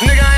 Nigga,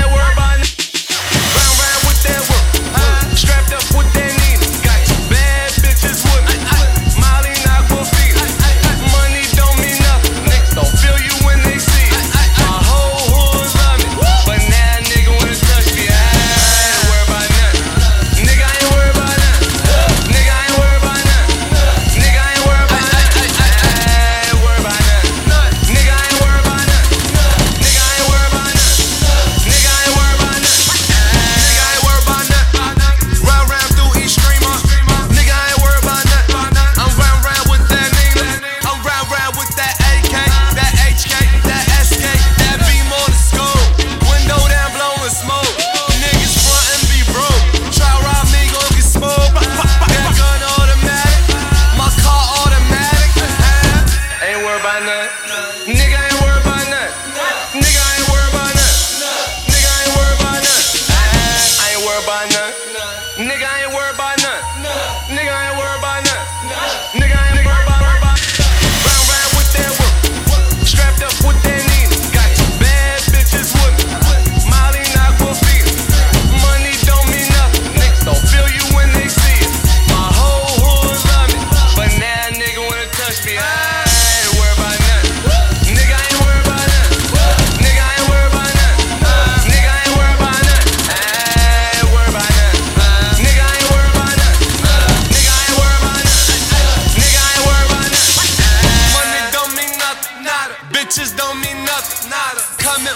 Nigga, I ain't worried about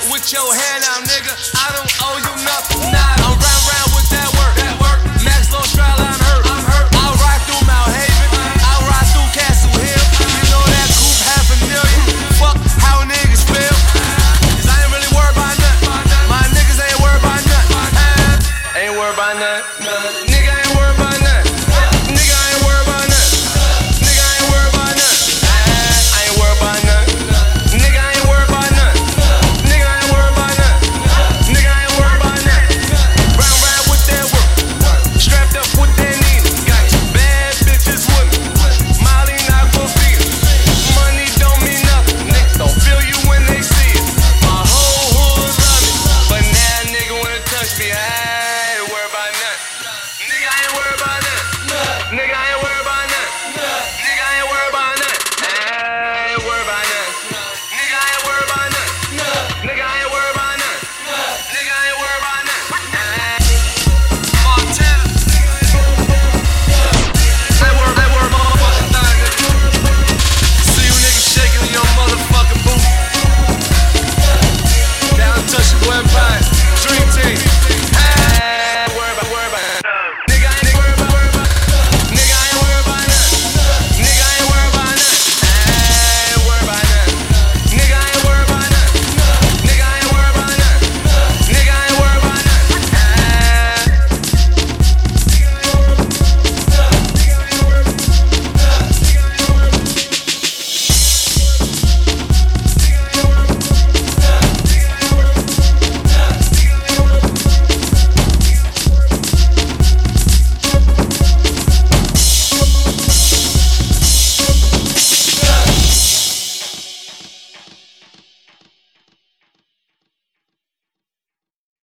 up with your hand out, nigga. I don't owe you nothing. Nah, I'm round round with that work. That work. Max Lostrella, I'm hurt. I'm hurt. I'll ride through Mott Haven. I'll ride through Castle Hill. You know that coupe half a million. Fuck how niggas feel. Cause I ain't really worried about nothing. My niggas ain't worried about nothing. Ain't worried about nothing. me.